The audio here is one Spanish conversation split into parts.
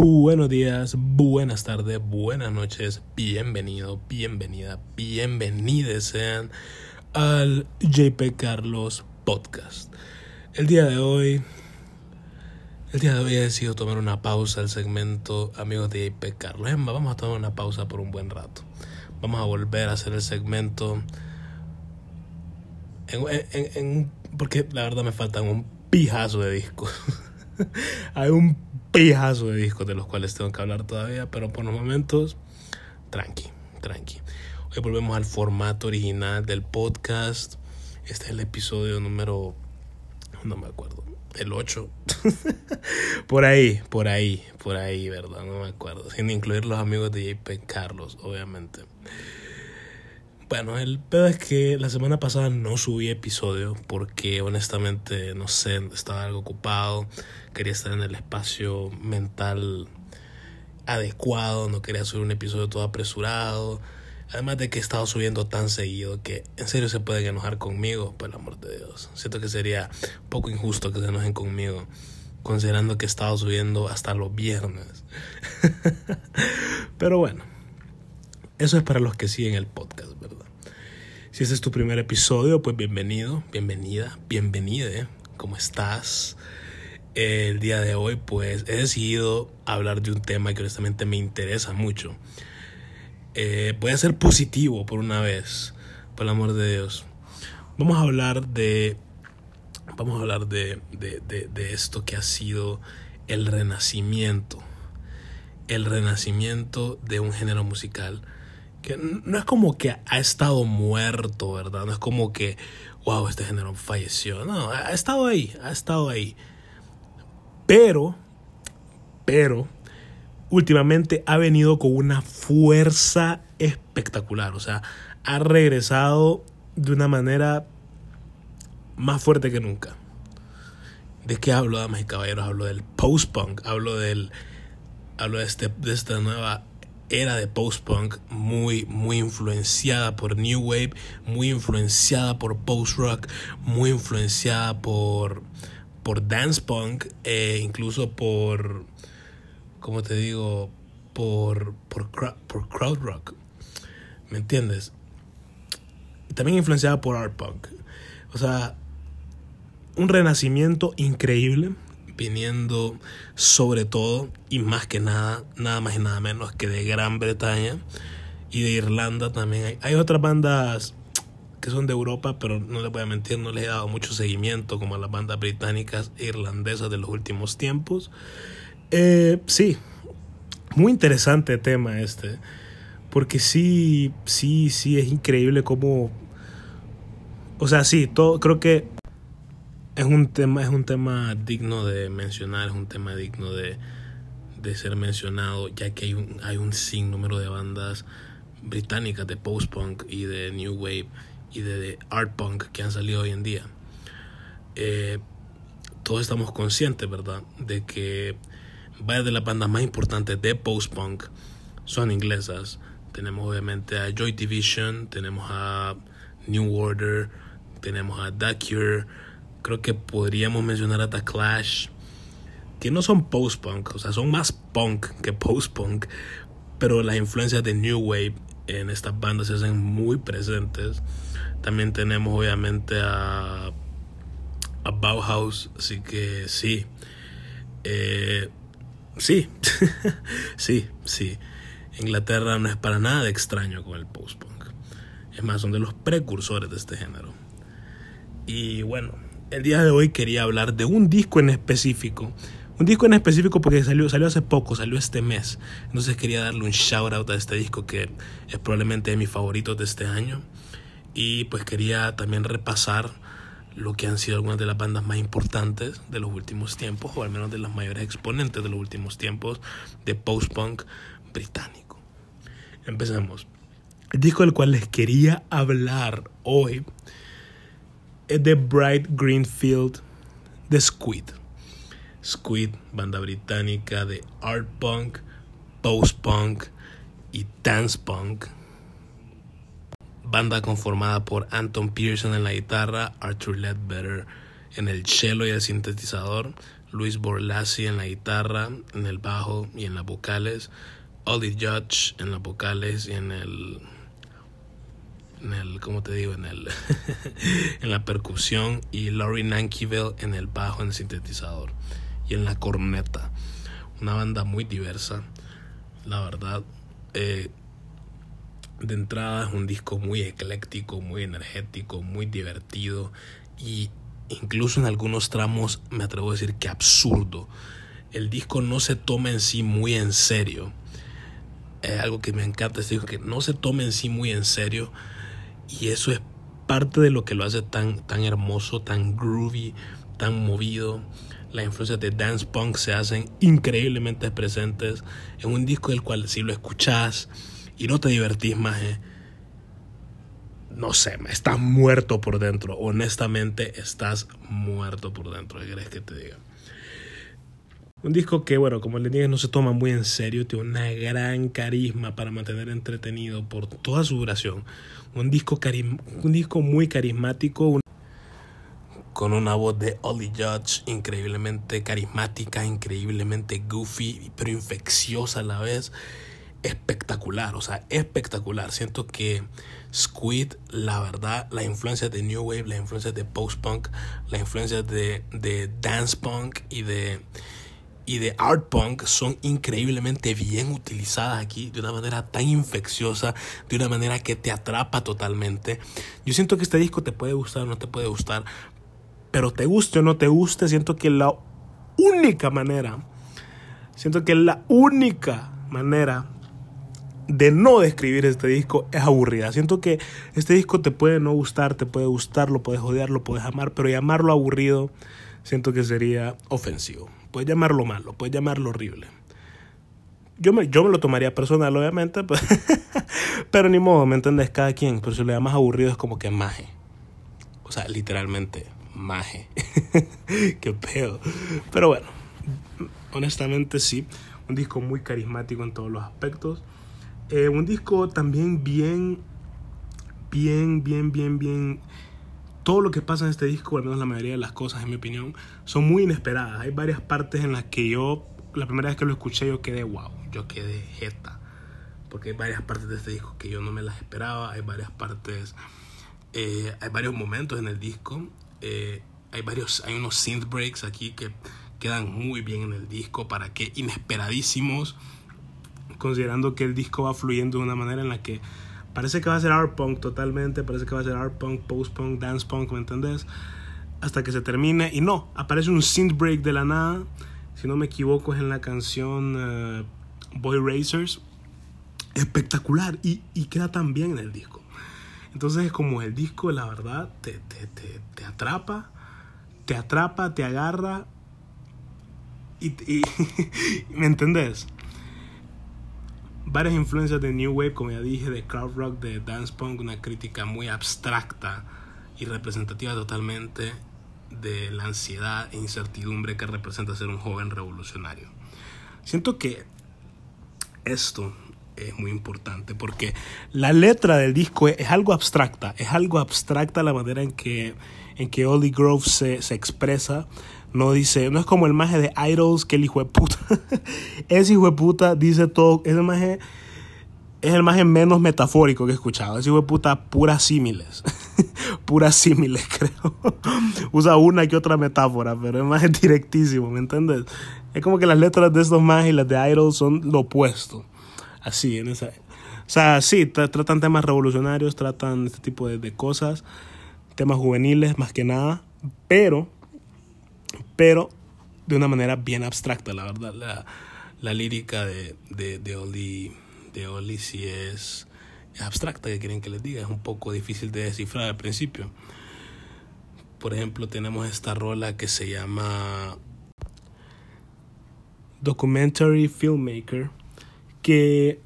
Buenos días, buenas tardes, buenas noches, bienvenido, bienvenida, bienvenidos sean al JP Carlos Podcast. El día de hoy, el día de hoy he decidido tomar una pausa al segmento Amigos de JP Carlos. Vamos a tomar una pausa por un buen rato. Vamos a volver a hacer el segmento en, porque la verdad me faltan un pijazo de discos. Hay un pijazo de discos de los cuales tengo que hablar todavía, pero por los momentos, tranqui, tranqui. Hoy volvemos al formato original del podcast. Este es el episodio número, no me acuerdo, el 8. por ahí, por ahí, por ahí, ¿verdad? No me acuerdo. Sin incluir los amigos de JP Carlos, obviamente. Bueno, el pedo es que la semana pasada no subí episodio porque honestamente, no sé, estaba algo ocupado, quería estar en el espacio mental adecuado, no quería subir un episodio todo apresurado. Además de que he estado subiendo tan seguido que en serio se pueden enojar conmigo, por el amor de Dios. Siento que sería poco injusto que se enojen conmigo, considerando que he estado subiendo hasta los viernes. Pero bueno, eso es para los que siguen el podcast, ¿verdad? Si este es tu primer episodio, pues bienvenido, bienvenida, bienvenide. ¿Cómo estás? El día de hoy, pues he decidido hablar de un tema que honestamente me interesa mucho. Eh, voy a ser positivo por una vez, por el amor de Dios. Vamos a hablar de. Vamos a hablar de, de, de esto que ha sido el renacimiento. El renacimiento de un género musical no es como que ha estado muerto, ¿verdad? No es como que, wow, este género falleció. No, ha estado ahí, ha estado ahí. Pero, pero, últimamente ha venido con una fuerza espectacular. O sea, ha regresado de una manera más fuerte que nunca. ¿De qué hablo, damas y caballeros? Hablo del post-punk, hablo del. Hablo de, este, de esta nueva era de post-punk muy, muy influenciada por New Wave, muy influenciada por post-rock, muy influenciada por, por dance punk e incluso por, como te digo, por, por, por crowd rock. ¿Me entiendes? También influenciada por art punk. O sea, un renacimiento increíble viniendo sobre todo y más que nada, nada más y nada menos que de Gran Bretaña y de Irlanda también. Hay, hay otras bandas que son de Europa, pero no les voy a mentir, no les he dado mucho seguimiento como a las bandas británicas e irlandesas de los últimos tiempos. Eh, sí, muy interesante tema este, porque sí, sí, sí, es increíble cómo... O sea, sí, todo, creo que es un tema, es un tema digno de mencionar, es un tema digno de, de ser mencionado, ya que hay un, hay un sinnúmero de bandas británicas de post-punk y de new wave y de, art punk que han salido hoy en día. Eh, todos estamos conscientes, ¿verdad?, de que varias de las bandas más importantes de post-punk son inglesas. Tenemos obviamente a Joy Division, tenemos a New Order, tenemos a The Cure, creo que podríamos mencionar a The Clash, que no son post-punk, o sea, son más punk que post-punk, pero las influencias de New Wave en estas bandas se hacen muy presentes. También tenemos obviamente a, Bauhaus, así que sí. Eh, sí, sí, sí. Inglaterra no es para nada extraño con el post-punk. Es más, son de los precursores de este género. Y bueno, el día de hoy quería hablar de un disco en específico. Un disco en específico porque salió, salió hace poco, salió este mes. Entonces quería darle un shout out a este disco que es probablemente de mis favoritos de este año. Y pues quería también repasar lo que han sido algunas de las bandas más importantes de los últimos tiempos, o al menos de las mayores exponentes de los últimos tiempos de post-punk británico. Empecemos. El disco del cual les quería hablar hoy de Bright Greenfield de Squid. Squid, banda británica de art punk, post punk y dance punk. Banda conformada por Anton Pearson en la guitarra, Arthur Ledbetter en el cello y el sintetizador, Luis Borlasi en la guitarra, en el bajo y en las vocales, Ollie Judge en las vocales y en el en el ¿cómo te digo? en el en la percusión y Laurie Nankiville en el bajo en el sintetizador y en la corneta. Una banda muy diversa, la verdad. Eh, de entrada es un disco muy ecléctico, muy energético, muy divertido y incluso en algunos tramos me atrevo a decir que absurdo. El disco no se toma en sí muy en serio. Es algo que me encanta este disco, que no se toma en sí muy en serio y eso es parte de lo que lo hace tan, tan hermoso, tan groovy, tan movido. Las influencias de dance punk se hacen increíblemente presentes en un disco del cual si lo escuchas y no te divertís más, eh, no sé, estás muerto por dentro. Honestamente, estás muerto por dentro. ¿Qué crees que te diga? Un disco que, bueno, como le dije, no se toma muy en serio, tiene una gran carisma para mantener entretenido por toda su duración. Un disco, un disco muy carismático, con una voz de Ollie Judge increíblemente carismática, increíblemente goofy, pero infecciosa a la vez espectacular, o sea, espectacular. Siento que Squid, la verdad, la influencia de New Wave, la influencia de post-punk, la influencia de, de dance punk y de, y de art punk son increíblemente bien utilizadas aquí de una manera tan infecciosa, de una manera que te atrapa totalmente. Yo siento que este disco te puede gustar o no te puede gustar, pero te guste o no te guste, siento que la única manera, siento que la única manera de no describir este disco es aburrida. Siento que este disco te puede no gustar, te puede gustar, lo puedes odiar, lo puedes amar, pero llamarlo aburrido siento que sería ofensivo. Puedes llamarlo malo, puedes llamarlo horrible. Yo me, yo me lo tomaría personal, obviamente, pero, pero ni modo, ¿me entiendes? Cada quien, pero si lo llamas aburrido es como que maje. O sea, literalmente, maje. Qué pedo. Pero bueno, honestamente sí, un disco muy carismático en todos los aspectos. Eh, un disco también bien, bien, bien, bien, bien. Todo lo que pasa en este disco, al menos la mayoría de las cosas, en mi opinión, son muy inesperadas. Hay varias partes en las que yo, la primera vez que lo escuché, yo quedé wow, yo quedé jeta. Porque hay varias partes de este disco que yo no me las esperaba. Hay varias partes, eh, hay varios momentos en el disco. Eh, hay varios, hay unos synth breaks aquí que quedan muy bien en el disco para que inesperadísimos considerando que el disco va fluyendo de una manera en la que parece que va a ser art punk totalmente, parece que va a ser art punk, post punk, dance punk, ¿me entendés? Hasta que se termine y no, aparece un synth break de la nada, si no me equivoco es en la canción eh, Boy Racers, espectacular y, y, queda tan bien en el disco. Entonces es como el disco, la verdad, te, te, te, te atrapa, te atrapa, te agarra y, y ¿me entendés? Varias influencias de New Wave, como ya dije, de crowd rock, de dance punk, una crítica muy abstracta y representativa totalmente de la ansiedad e incertidumbre que representa ser un joven revolucionario. Siento que esto es muy importante porque la letra del disco es, algo abstracta, es algo abstracta la manera en que, en que Grove se, se expresa, no dice, no es como el maje de Idols que el hijo de puta. ese hijo de puta dice todo, ese maje es el maje menos metafórico que he escuchado. Ese hijo de puta puras símiles. puras símiles, creo. Usa una que otra metáfora, pero es directísimo, ¿me entiendes? Es como que las letras de estos majes y las de Idols son lo opuesto. Así, en esa... O sea, sí, tratan temas revolucionarios, tratan este tipo de cosas, temas juveniles más que nada, pero pero de una manera bien abstracta, la verdad. La, la lírica de, de, de, Oli, de Oli sí es, abstracta, que quieren que les diga, es un poco difícil de descifrar al principio. Por ejemplo, tenemos esta rola que se llama Documentary Filmmaker, que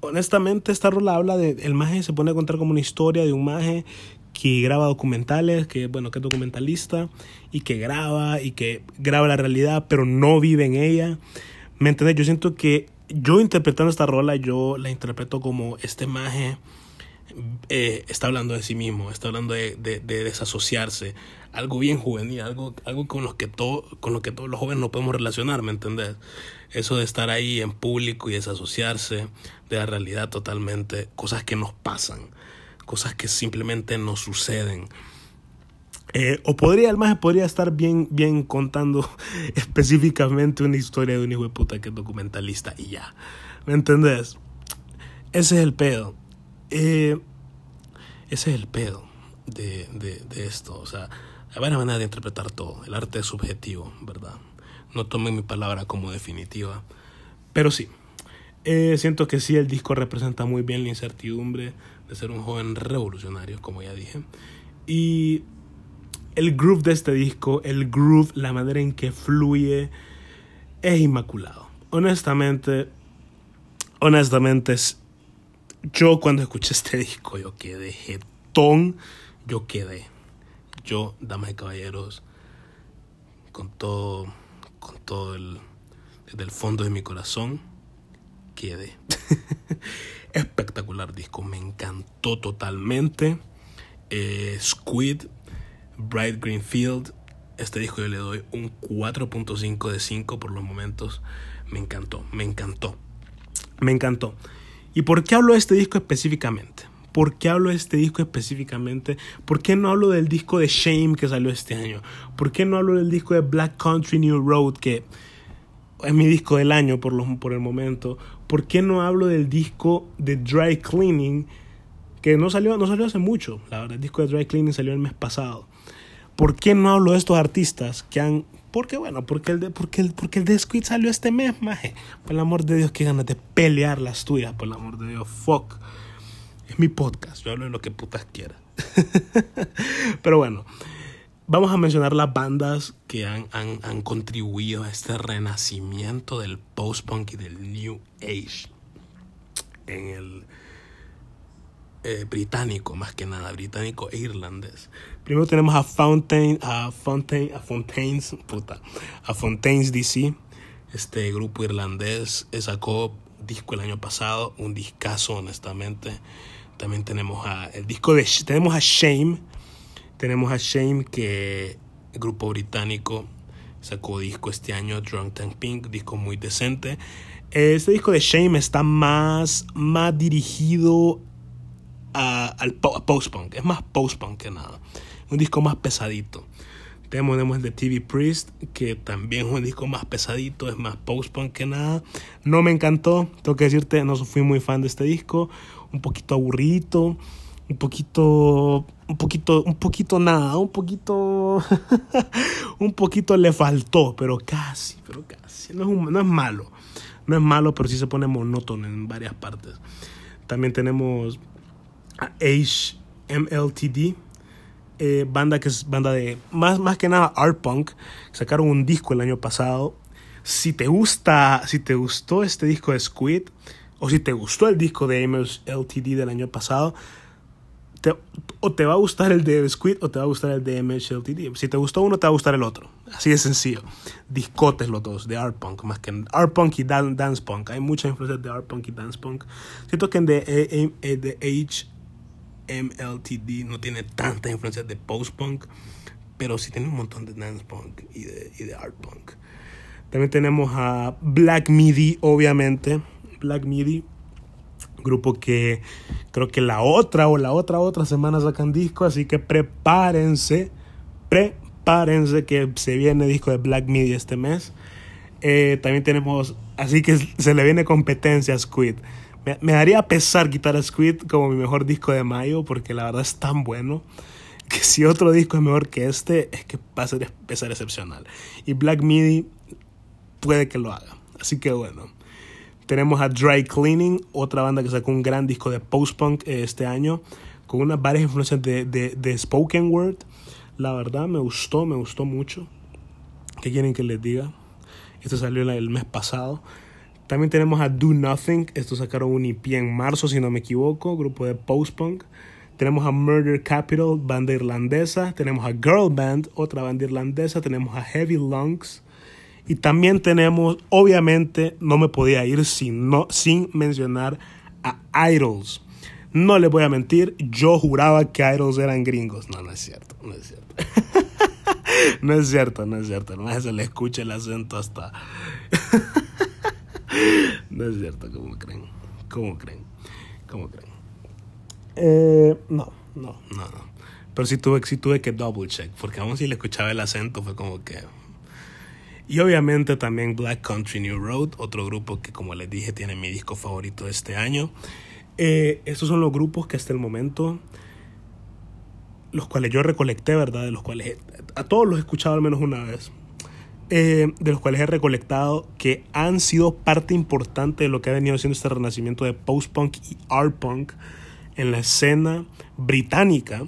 honestamente esta rola habla de el maje se pone a contar como una historia de un maje que graba documentales, que bueno, que es documentalista y que graba y que graba la realidad, pero no vive en ella. ¿Me entiendes? Yo siento que yo interpretando esta rola, yo la interpreto como este maje eh, está hablando de sí mismo, está hablando de, de, desasociarse, algo bien juvenil, algo, algo con, los que todo, con lo que todos los jóvenes no podemos relacionar, ¿me entendés? Eso de estar ahí en público y desasociarse de la realidad totalmente, cosas que nos pasan, cosas que simplemente nos suceden. Eh, o podría, el más podría estar bien, bien contando específicamente una historia de un hijo de puta que es documentalista y ya. ¿Me entendés? Ese es el pedo. Eh, ese es el pedo de, de, esto. O sea, hay varias maneras de interpretar todo. El arte es subjetivo, ¿verdad? No tomen mi palabra como definitiva. Pero sí, eh, siento que sí, el disco representa muy bien la incertidumbre de ser un joven revolucionario, como ya dije. Y el groove de este disco, el groove, la manera en que fluye, es inmaculado. Honestamente, honestamente, yo cuando escuché este disco, yo quedé jetón, yo quedé. Yo, damas y caballeros, con todo, con todo el, desde el fondo de mi corazón, quedé. Espectacular disco, me encantó totalmente. Eh, Squid, Bright Green Field, este disco yo le doy un 4.5 de 5 por los momentos. Me encantó, me encantó, me encantó. ¿Y por qué hablo de este disco específicamente? ¿Por qué hablo de este disco específicamente? ¿Por qué no hablo del disco de Shame que salió este año? ¿Por qué no hablo del disco de Black Country New Road que es mi disco del año por, los, por el momento? ¿Por qué no hablo del disco de Dry Cleaning que no salió, no salió hace mucho? La verdad, el disco de Dry Cleaning salió el mes pasado. ¿Por qué no hablo de estos artistas que han porque bueno, porque el de, porque el, porque el de Squid salió este mes, maje. Por el amor de Dios, qué ganas de pelear las tuyas, por el amor de Dios, fuck. Es mi podcast, yo hablo de lo que putas quieras. Pero bueno, vamos a mencionar las bandas que han, contribuido a este renacimiento del post-punk y del New Age en el eh, británico, más que nada, británico e irlandés. Primero tenemos a Fountain, a Fountain, a Fontaines, puta, a Fontaines DC, este grupo irlandés sacó disco el año pasado, un discazo honestamente. También tenemos a el disco de tenemos a Shame, tenemos a Shame que grupo británico sacó disco este año Drunk Tank Pink, disco muy decente. Este disco de Shame está más, más dirigido al post-punk. Es más post-punk que nada. Un disco más pesadito. Tenemos, el de TV Priest, que también es un disco más pesadito, es más post-punk que nada. No me encantó, tengo que decirte, no fui muy fan de este disco. Un poquito aburrido, un poquito, un poquito, un poquito nada, un poquito, un poquito le faltó, pero casi, pero casi. No es, no es malo, no es malo, pero sí se pone monótono en varias partes. También tenemos HMLTD, eh, banda que es banda de más, más que nada art punk. Sacaron un disco el año pasado. Si te gusta, si te gustó este disco de Squid, o si te gustó el disco de MHLTD del año pasado, o te va a gustar el de Squid o te va a gustar el de MHLTD. Si te gustó uno, te va a gustar el otro. Así de sencillo. Discotes los dos, de art punk, más que art punk y dance punk. Hay mucha influencia de art punk y dance punk. Siento que en de, eh, eh, de H MLTD no tiene tanta influencia de post-punk, pero sí tiene un montón de dance punk y de, y de art punk. También tenemos a Black Midi, obviamente. Black Midi, grupo que creo que la otra o la otra otra semana sacan disco, así que prepárense, prepárense que se viene disco de Black Midi este mes. Eh, también tenemos, así que se le viene competencia a Squid. Me, daría pesar quitar a Squid como mi mejor disco de mayo porque la verdad es tan bueno que si otro disco es mejor que este es que va a ser, excepcional. Y Black Midi puede que lo haga. Así que bueno. Tenemos a Dry Cleaning, otra banda que sacó un gran disco de post-punk este año, con unas varias influencias de, de, de, spoken word. La verdad me gustó, me gustó mucho. ¿Qué quieren que les diga? Esto salió el mes pasado. También tenemos a Do Nothing. Estos sacaron un EP en marzo, si no me equivoco. Grupo de post-punk. Tenemos a Murder Capital, banda irlandesa. Tenemos a Girl Band, otra banda irlandesa. Tenemos a Heavy Lungs. Y también tenemos, obviamente, no me podía ir sin, no, sin mencionar a Idols. No les voy a mentir, yo juraba que Idols eran gringos. No, no es cierto, no es cierto. no es cierto, no es cierto. No se le escucha el acento hasta... no es cierto, ¿cómo creen? ¿Cómo creen? ¿Cómo creen? Eh, no, no, no, no. Pero sí tuve, sí tuve que double check, porque aún si le escuchaba el acento fue como que... Y obviamente también Black Country New Road, otro grupo que como les dije tiene mi disco favorito de este año. Eh, estos son los grupos que hasta el momento, los cuales yo recolecté, ¿verdad? De los cuales a todos los he escuchado al menos una vez. Eh, de los cuales he recolectado que han sido parte importante de lo que ha venido siendo este renacimiento de post-punk y art-punk en la escena británica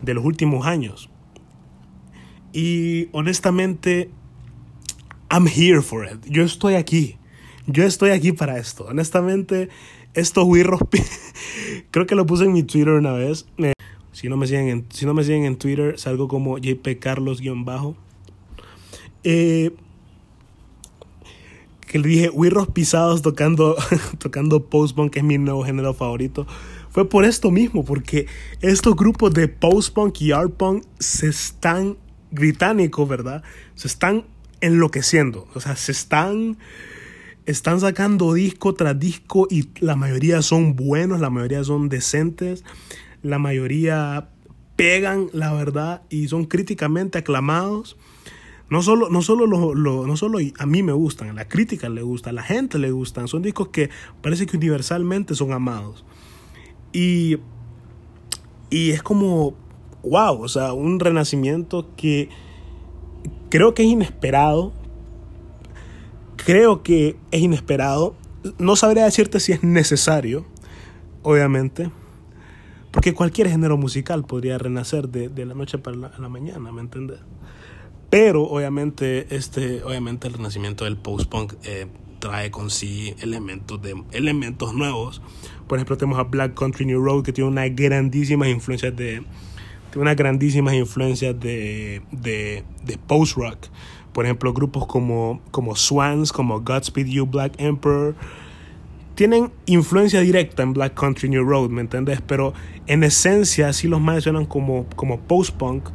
de los últimos años. Y honestamente, I'm here for it. Yo estoy aquí. Yo estoy aquí para esto. Honestamente, estos wirros, creo que lo puse en mi Twitter una vez. si, no me siguen en, si no me siguen en Twitter, salgo como JP Carlos-bajo. Eh, que le dije wirros pisados tocando, tocando post-punk, que es mi nuevo género favorito. Fue por esto mismo, porque estos grupos de post-punk y art-punk se están, británicos, ¿verdad? Se están enloqueciendo. O sea, se están están sacando disco tras disco y la mayoría son buenos, la mayoría son decentes, la mayoría pegan, la verdad, y son críticamente aclamados. No solo, no solo, lo, no solo a mí me gustan, a la crítica le gusta, a la gente le gustan. Son discos que parece que universalmente son amados. Y, y es como, wow, o sea, un renacimiento que creo que es inesperado, creo que es inesperado. No sabría decirte si es necesario, obviamente, porque cualquier género musical podría renacer de, de la noche para la, mañana, ¿me entiendes? Pero obviamente, este, obviamente el renacimiento del post-punk eh, trae con sí elementos, de, elementos nuevos. Por ejemplo, tenemos a Black Country New Road, que tiene unas grandísimas influencias de, unas grandísimas influencias de, de, de post-rock. Por ejemplo, grupos como, como Swans, como Godspeed You, Black Emperor, tienen influencia directa en Black Country New Road, ¿me entiendes? Pero en esencia, sí los más suenan como, como post-punk.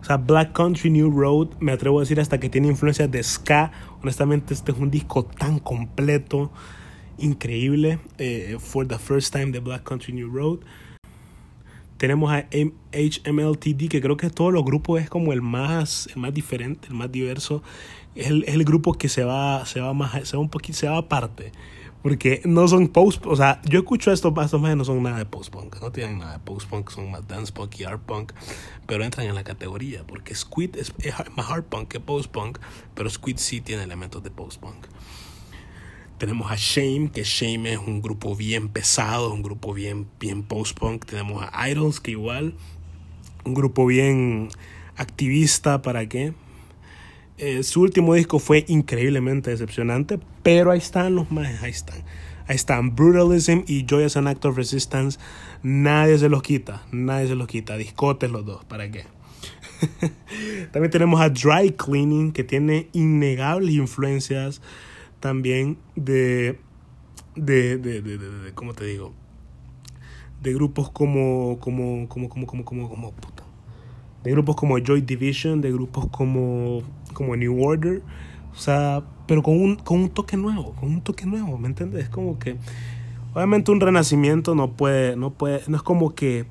O sea, Black Country New Road, me atrevo a decir hasta que tiene influencia de ska. Honestamente, este es un disco tan completo, increíble. Eh, for the first time de Black Country New Road. Tenemos a HMLTD, que creo que todos los grupos es como el más, el más diferente, el más diverso. Es el, es el grupo que se va, se va más, se va un poquito, se va aparte. Porque no son post, o sea, yo escucho esto, estos más no son nada de post-punk, no tienen nada de post-punk, son más dance-punk y art-punk, pero entran en la categoría, porque Squid es, es más art-punk que post-punk, pero Squid sí tiene elementos de post-punk. Tenemos a Shame, que Shame es un grupo bien pesado, un grupo bien, bien post-punk. Tenemos a Idols, que igual, un grupo bien activista, ¿para qué? Eh, su último disco fue increíblemente decepcionante, pero ahí están los más, ahí están. Ahí están Brutalism y Joy as an Act of Resistance. Nadie se los quita, nadie se los quita. Discotes los dos, ¿para qué? También tenemos a Dry Cleaning, que tiene innegables influencias también de, de, de, de, de, ¿cómo te digo? De grupos como, como, como, como, como, como, como, puta. De grupos como Joy Division, de grupos como, como New Order. O sea, pero con un, con un toque nuevo, con un toque nuevo, ¿me entiendes? Es como que, obviamente un renacimiento no puede, no puede, no es como que,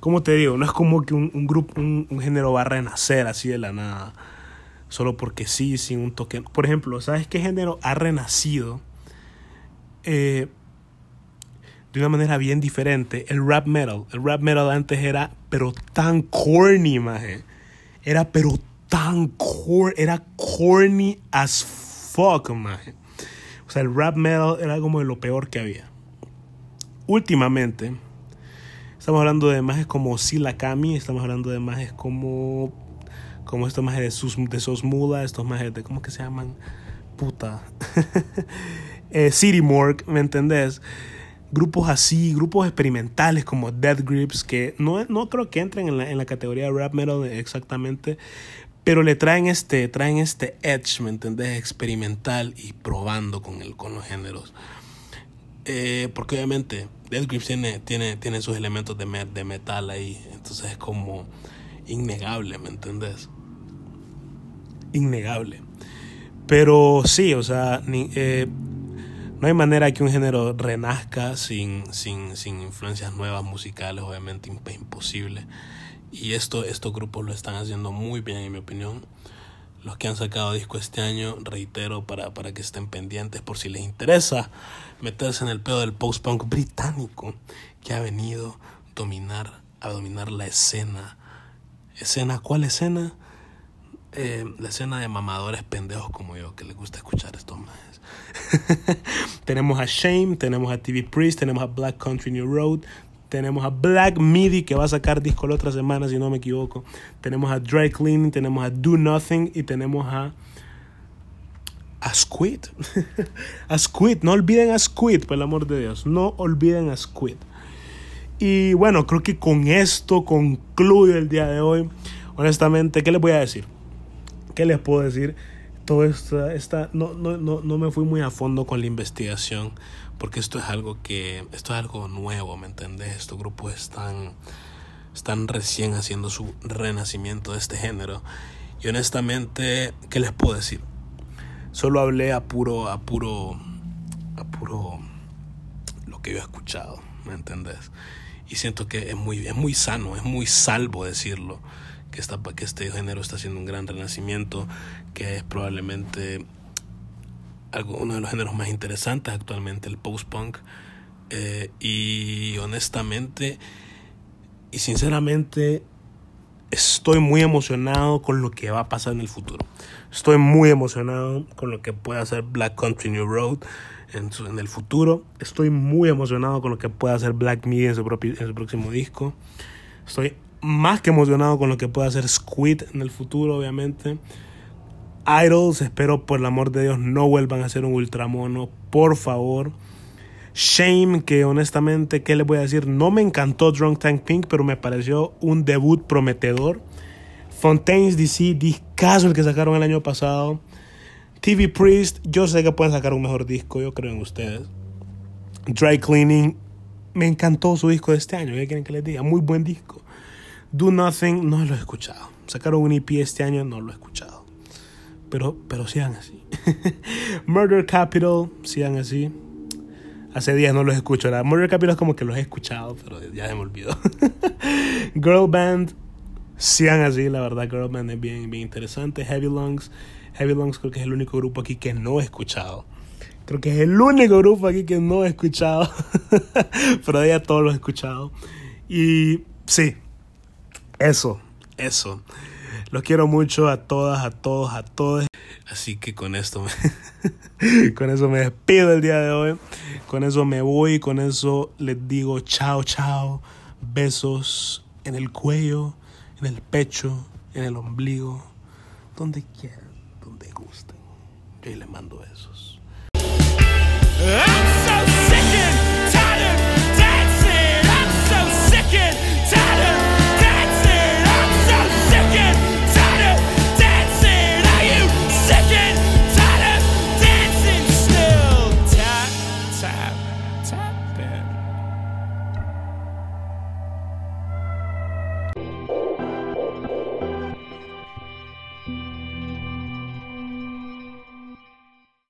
como te digo, no es como que un, un grupo, un, un género va a renacer así de la nada solo porque sí, sin un toque. Por ejemplo, ¿sabes qué género ha renacido eh, de una manera bien diferente? El rap metal. El rap metal antes era, pero tan corny, maje. Era, pero tan corny. Era corny as fuck, maje. O sea, el rap metal era como de lo peor que había. Últimamente, estamos hablando de majes como Sila Kami, estamos hablando de majes como como estos majes de, sus, de sos mudas, estos majes de, ¿cómo que se llaman? Puta. eh, City Morgue, ¿me entendés? Grupos así, grupos experimentales como Death Grips, que no, no creo que entren en la, en la categoría de rap metal exactamente, pero le traen este, traen este edge, ¿me entendés? Experimental y probando con, el, con los géneros. Eh, porque obviamente Death Grips tiene, tiene, tiene sus elementos de, de metal ahí. Entonces es como innegable, ¿me entendés? Innegable. Pero sí, o sea, eh, no hay manera que un género renazca sin, sin, sin influencias nuevas musicales, obviamente imposible. Y esto, estos grupos lo están haciendo muy bien, en mi opinión los que han sacado disco este año, reitero, para, para que estén pendientes por si les interesa meterse en el pedo del post-punk británico que ha venido dominar, a dominar la escena. ¿Escena? ¿Cuál escena? Eh, la escena de mamadores pendejos como yo, que les gusta escuchar estos más. tenemos a Shame, tenemos a TV Priest, tenemos a Black Country New Road, tenemos a Black Midi que va a sacar disco la otra semana, si no me equivoco. Tenemos a Dry Cleaning, tenemos a Do Nothing y tenemos a. A Squid. a Squid. No olviden a Squid, por el amor de Dios. No olviden a Squid. Y bueno, creo que con esto concluyo el día de hoy. Honestamente, ¿qué les voy a decir? ¿Qué les puedo decir? Todo esto, esta, no, no, no, no me fui muy a fondo con la investigación porque esto es algo que, esto es algo nuevo, ¿me entendés? Estos grupos están, están recién haciendo su renacimiento de este género. Y honestamente, ¿qué les puedo decir? Solo hablé a puro, a puro, a puro lo que yo he escuchado, ¿me entendés? Y siento que es muy, es muy sano, es muy salvo decirlo, que, está, que este género está haciendo un gran renacimiento, que es probablemente uno de los géneros más interesantes actualmente, el post-punk. Eh, y honestamente y sinceramente estoy muy emocionado con lo que va a pasar en el futuro. Estoy muy emocionado con lo que puede hacer Black Country New Road en, en el futuro. Estoy muy emocionado con lo que puede hacer Black Media en su, en su próximo disco. Estoy más que emocionado con lo que puede hacer Squid en el futuro, obviamente. Idols, espero por el amor de Dios no vuelvan a ser un ultramono, por favor. Shame, que honestamente, ¿qué les voy a decir? No me encantó Drunk Tank Pink, pero me pareció un debut prometedor. Fontaine's DC, discaso el que sacaron el año pasado. TV Priest, yo sé que pueden sacar un mejor disco, yo creo en ustedes. Dry Cleaning, me encantó su disco de este año, ¿qué quieren que les diga? Muy buen disco. Do Nothing, no lo he escuchado. Sacaron un EP este año, no lo he escuchado pero, pero sean así. Murder Capital, sean así. Hace días no los escucho. La Murder Capital es como que los he escuchado, pero ya se me olvidó. Girl Band, sean así, la verdad. Girl Band es bien, bien interesante. Heavy Lungs, Heavy Lungs creo que es el único grupo aquí que no he escuchado. Creo que es el único grupo aquí que no he escuchado. pero ya todos los he escuchado. Y sí, eso, eso. Los quiero mucho a todas, a todos, a todos. Así que con esto me, con eso me despido el día de hoy. Con eso me voy, con eso les digo chao, chao. Besos en el cuello, en el pecho, en el ombligo, donde quieran, donde gusten. Yo les mando besos. ¡Ah!